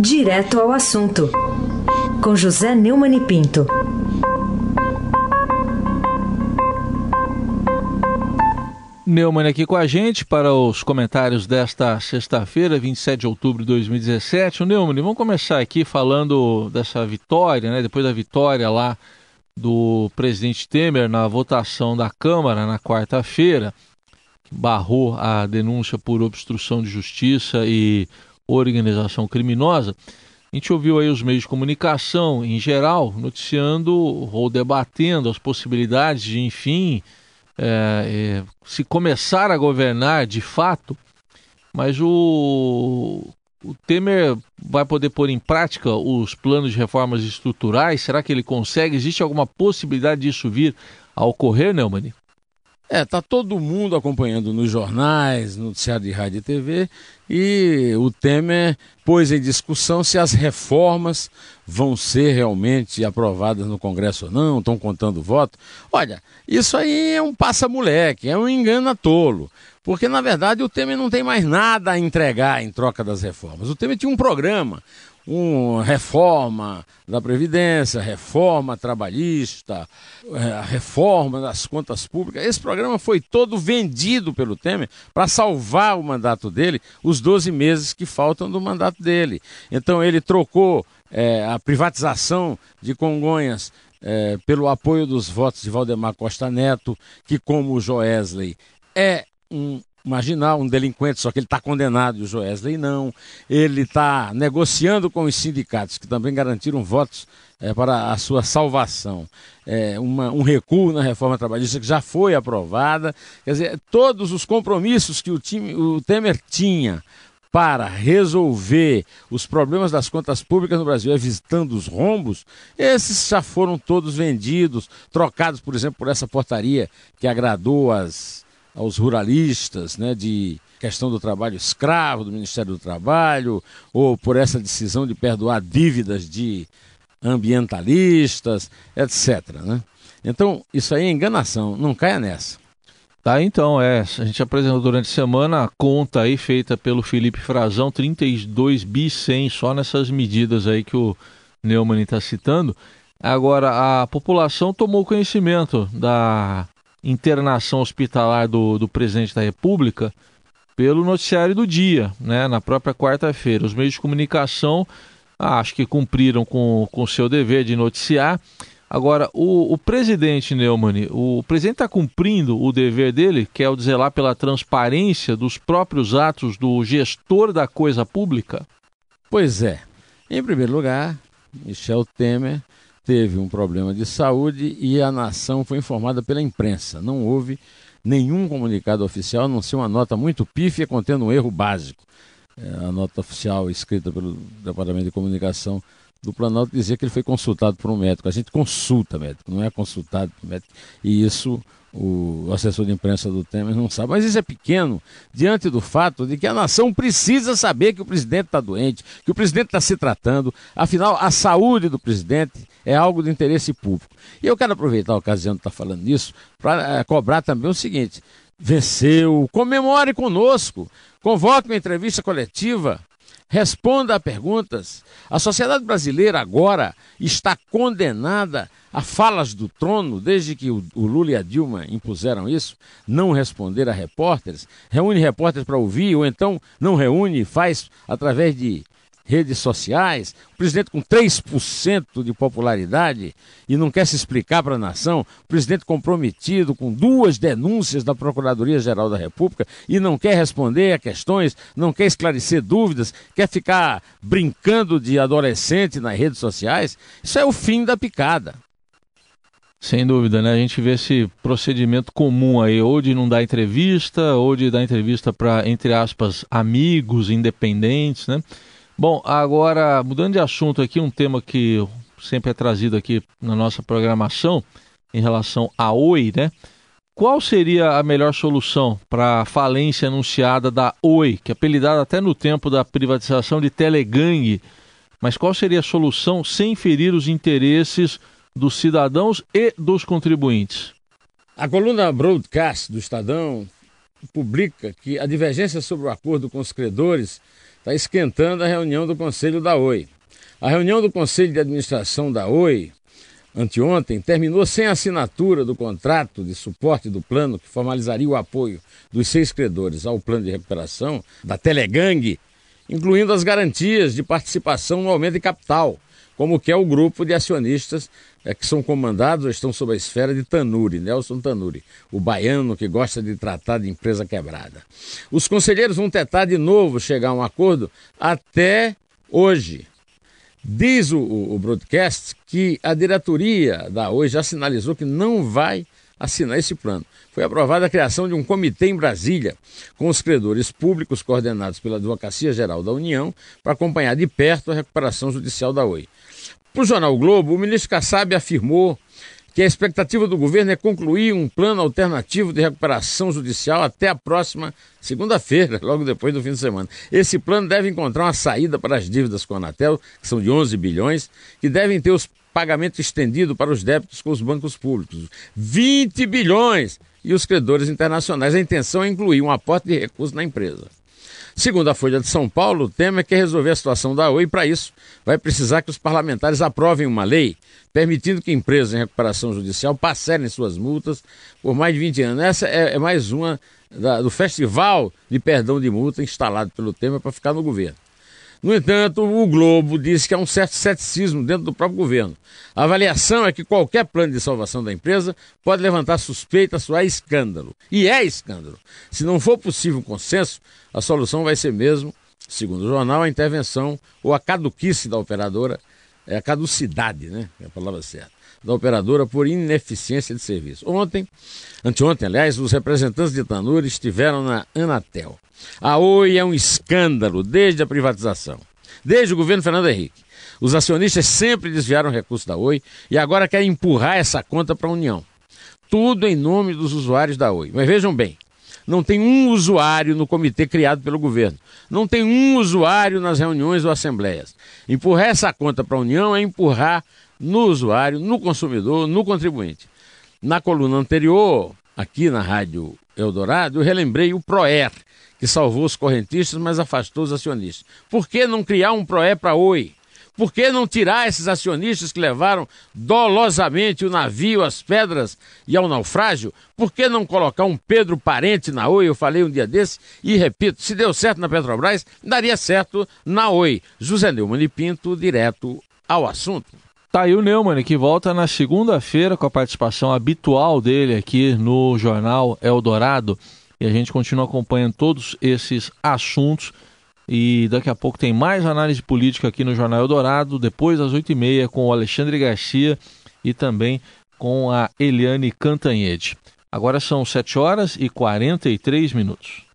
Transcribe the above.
Direto ao assunto, com José Neumann e Pinto. Neumann aqui com a gente para os comentários desta sexta-feira, 27 de outubro de 2017. O Neumann, vamos começar aqui falando dessa vitória, né? Depois da vitória lá do presidente Temer na votação da Câmara na quarta-feira, barrou a denúncia por obstrução de justiça e organização criminosa. A gente ouviu aí os meios de comunicação em geral noticiando ou debatendo as possibilidades de, enfim, é, é, se começar a governar de fato, mas o, o Temer vai poder pôr em prática os planos de reformas estruturais? Será que ele consegue? Existe alguma possibilidade disso vir a ocorrer, Neumann? É, tá todo mundo acompanhando nos jornais, no noticiário de rádio e TV, e o Temer pôs em discussão se as reformas vão ser realmente aprovadas no Congresso ou não, estão contando voto. Olha, isso aí é um passa-moleque, é um engano tolo. Porque, na verdade, o Temer não tem mais nada a entregar em troca das reformas. O Temer tinha um programa, uma reforma da Previdência, reforma trabalhista, é, reforma das contas públicas. Esse programa foi todo vendido pelo Temer para salvar o mandato dele, os 12 meses que faltam do mandato dele. Então ele trocou é, a privatização de Congonhas é, pelo apoio dos votos de Valdemar Costa Neto, que, como o Joesley, é um marginal, um delinquente, só que ele está condenado e o Joesley não. Ele está negociando com os sindicatos, que também garantiram votos é, para a sua salvação. É, uma, um recuo na reforma trabalhista que já foi aprovada. Quer dizer, todos os compromissos que o, time, o Temer tinha para resolver os problemas das contas públicas no Brasil, evitando os rombos, esses já foram todos vendidos, trocados, por exemplo, por essa portaria que agradou as aos ruralistas, né, de questão do trabalho escravo do Ministério do Trabalho, ou por essa decisão de perdoar dívidas de ambientalistas, etc. Né? Então, isso aí é enganação, não caia nessa. Tá, então, é, a gente apresentou durante a semana a conta aí feita pelo Felipe Frazão, 32 bi 100 só nessas medidas aí que o Neumann está citando. Agora, a população tomou conhecimento da internação hospitalar do, do presidente da República pelo noticiário do dia, né, na própria quarta-feira. Os meios de comunicação ah, acho que cumpriram com o seu dever de noticiar. Agora, o, o presidente Neumann, o presidente está cumprindo o dever dele, que é o de zelar pela transparência dos próprios atos do gestor da coisa pública? Pois é. Em primeiro lugar, Michel Temer teve um problema de saúde e a nação foi informada pela imprensa. Não houve nenhum comunicado oficial, a não ser uma nota muito pífia contendo um erro básico. É, a nota oficial escrita pelo Departamento de Comunicação do Planalto dizia que ele foi consultado por um médico. A gente consulta médico, não é consultado por médico. E isso o assessor de imprensa do Temer não sabe. Mas isso é pequeno diante do fato de que a nação precisa saber que o presidente está doente, que o presidente está se tratando. Afinal, a saúde do presidente é algo de interesse público. E eu quero aproveitar a ocasião de estar falando disso para é, cobrar também o seguinte: venceu, comemore conosco, convoque uma entrevista coletiva responda a perguntas. A sociedade brasileira agora está condenada a falas do trono, desde que o, Lula e a Dilma impuseram isso, não responder a repórteres, reúne repórteres para ouvir, ou então não reúne, faz através de redes sociais, o presidente com 3% de popularidade e não quer se explicar para a nação, o presidente comprometido com duas denúncias da Procuradoria-Geral da República e não quer responder a questões, não quer esclarecer dúvidas, quer ficar brincando de adolescente nas redes sociais, isso é o fim da picada. Sem dúvida, né? A gente vê esse procedimento comum aí, ou de não dar entrevista, ou de dar entrevista para, entre aspas, amigos independentes, né? Bom, agora, mudando de assunto aqui, um tema que sempre é trazido aqui na nossa programação, em relação à Oi, né? Qual seria a melhor solução para a falência anunciada da Oi, que é apelidada até no tempo da privatização de Telegang? Mas qual seria a solução sem ferir os interesses dos cidadãos e dos contribuintes? A coluna Broadcast do Estadão publica que a divergência sobre o acordo com os credores está esquentando a reunião do Conselho da Oi. A reunião do Conselho de Administração da Oi, anteontem, terminou sem assinatura do contrato de suporte do plano que formalizaria o apoio dos seis credores ao plano de recuperação da Telegang, incluindo as garantias de participação no aumento de capital, como que é o grupo de acionistas é, que são comandados ou estão sob a esfera de Tanuri, Nelson Tanuri, o baiano que gosta de tratar de empresa quebrada. Os conselheiros vão tentar de novo chegar a um acordo até hoje. Diz o, o broadcast que a diretoria da Oi já sinalizou que não vai assinar esse plano. Foi aprovada a criação de um comitê em Brasília, com os credores públicos coordenados pela Advocacia Geral da União, para acompanhar de perto a recuperação judicial da Oi. Para o jornal Globo, o ministro Kassab afirmou que a expectativa do governo é concluir um plano alternativo de recuperação judicial até a próxima segunda-feira, logo depois do fim de semana. Esse plano deve encontrar uma saída para as dívidas com a Anatel, que são de 11 bilhões, que devem ter os pagamentos estendidos para os débitos com os bancos públicos. 20 bilhões! E os credores internacionais. A intenção é incluir um aporte de recursos na empresa. Segundo a Folha de São Paulo, o tema é que resolver a situação da Oi e, para isso, vai precisar que os parlamentares aprovem uma lei permitindo que empresas em recuperação judicial parcelem suas multas por mais de 20 anos. Essa é, é mais uma da, do festival de perdão de multa instalado pelo Temer para ficar no governo. No entanto, o Globo disse que há um certo ceticismo dentro do próprio governo. A avaliação é que qualquer plano de salvação da empresa pode levantar suspeita, soar escândalo. E é escândalo. Se não for possível um consenso, a solução vai ser mesmo, segundo o jornal, a intervenção ou a caduquice da operadora, é a caducidade, né? É a palavra certa, da operadora por ineficiência de serviço. Ontem, anteontem, aliás, os representantes de Tanuri estiveram na Anatel. A Oi é um escândalo desde a privatização, desde o governo Fernando Henrique. Os acionistas sempre desviaram recursos da Oi e agora querem empurrar essa conta para a União. Tudo em nome dos usuários da Oi. Mas vejam bem, não tem um usuário no comitê criado pelo governo. Não tem um usuário nas reuniões ou assembleias. Empurrar essa conta para a União é empurrar no usuário, no consumidor, no contribuinte. Na coluna anterior, aqui na Rádio Eldorado, eu relembrei o PROER, que salvou os correntistas, mas afastou os acionistas. Por que não criar um PROER para Oi? Por que não tirar esses acionistas que levaram dolosamente o navio às pedras e ao naufrágio? Por que não colocar um Pedro Parente na Oi? Eu falei um dia desse e repito: se deu certo na Petrobras, daria certo na Oi. José Neumann e Pinto, direto ao assunto. Tá aí o Neumann, que volta na segunda-feira com a participação habitual dele aqui no Jornal Eldorado. E a gente continua acompanhando todos esses assuntos e daqui a pouco tem mais análise política aqui no Jornal Eldorado, depois das 8h30 com o Alexandre Garcia e também com a Eliane Cantanhede. Agora são 7 horas e 43 minutos.